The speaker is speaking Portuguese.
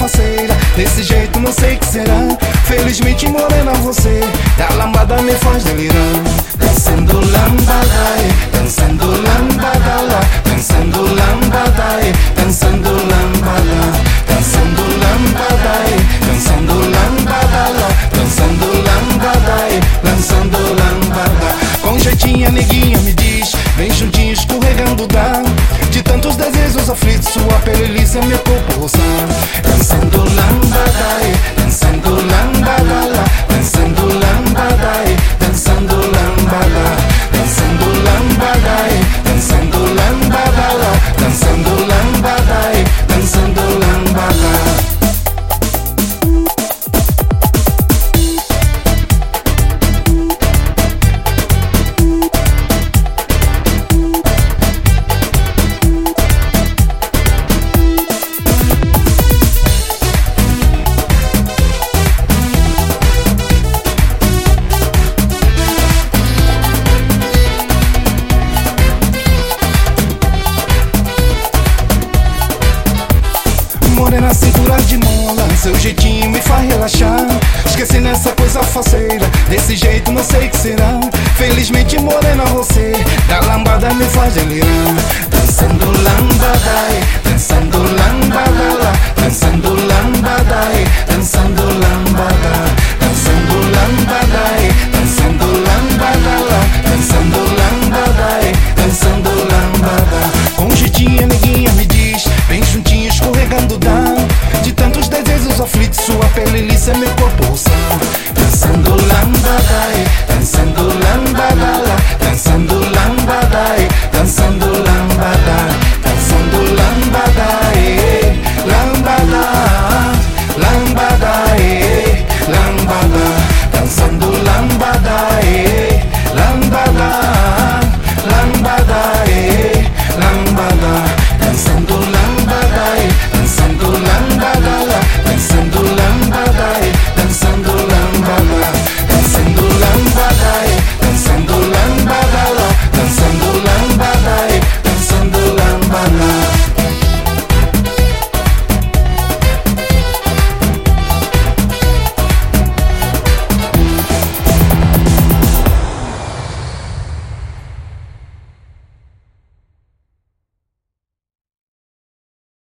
faceira Desse jeito não sei que será. Felizmente morena você Da lambada me faz delirar. Dançando lambada, eh, dançando lambada lá Dançando lambada, eh, dançando lambada Dançando lambada, eh, dançando lambada. Lá Dançando lambada, eh, dançando lambada Com jeitinha neguinha me diz Vem juntinho escorregando dá De tantos desejos aflitos Sua pele lisa meu de mola Seu jeitinho me faz relaxar. Esqueci nessa coisa faceira Desse jeito não sei que será. Felizmente morena você Da lambada me faz delirar. Dançando lambada, peli lisa mi poposa Danzando lambada, eh